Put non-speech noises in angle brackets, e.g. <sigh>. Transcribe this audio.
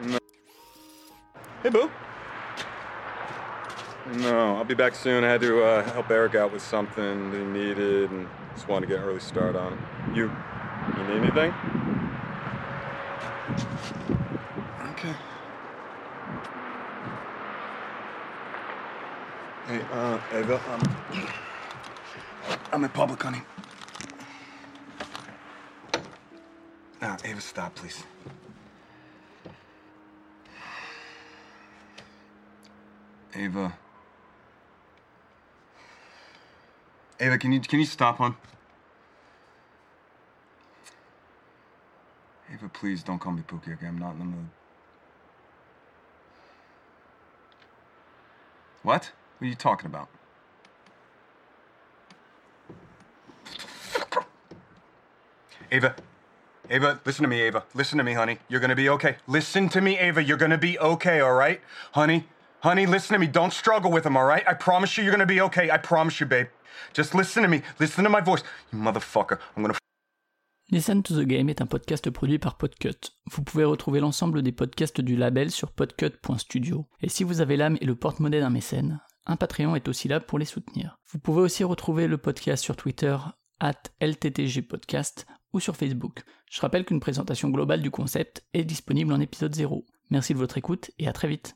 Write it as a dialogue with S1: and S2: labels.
S1: No. Hey, Boo. No, I'll be back soon. I had to uh, help Eric out with something that he needed and just wanted to get an early start on it. You, you need anything? Okay. Hey, uh, Ava, um, <clears throat> I'm in public, honey. Now, Ava, stop, please. Ava. Ava, can you can you stop, hon? Ava, please don't call me Pookie, okay? I'm not in the mood. What? What are you talking about? Ava, Ava, listen to me, Ava. Listen to me, honey. You're gonna be okay. Listen to me, Ava. You're gonna be okay, all right? Honey, honey, listen to me. Don't struggle with him, all right? I promise you you're gonna be okay. I promise you, babe. Just listen to me. Listen to my voice. You motherfucker. I'm gonna
S2: Listen to the Game est un podcast produit par Podcut. Vous pouvez retrouver l'ensemble des podcasts du label sur podcut.studio. Et si vous avez l'âme et le porte-monnaie d'un mécène, un Patreon est aussi là pour les soutenir. Vous pouvez aussi retrouver le podcast sur Twitter, at LTTG Podcast, ou sur Facebook. Je rappelle qu'une présentation globale du concept est disponible en épisode 0. Merci de votre écoute et à très vite.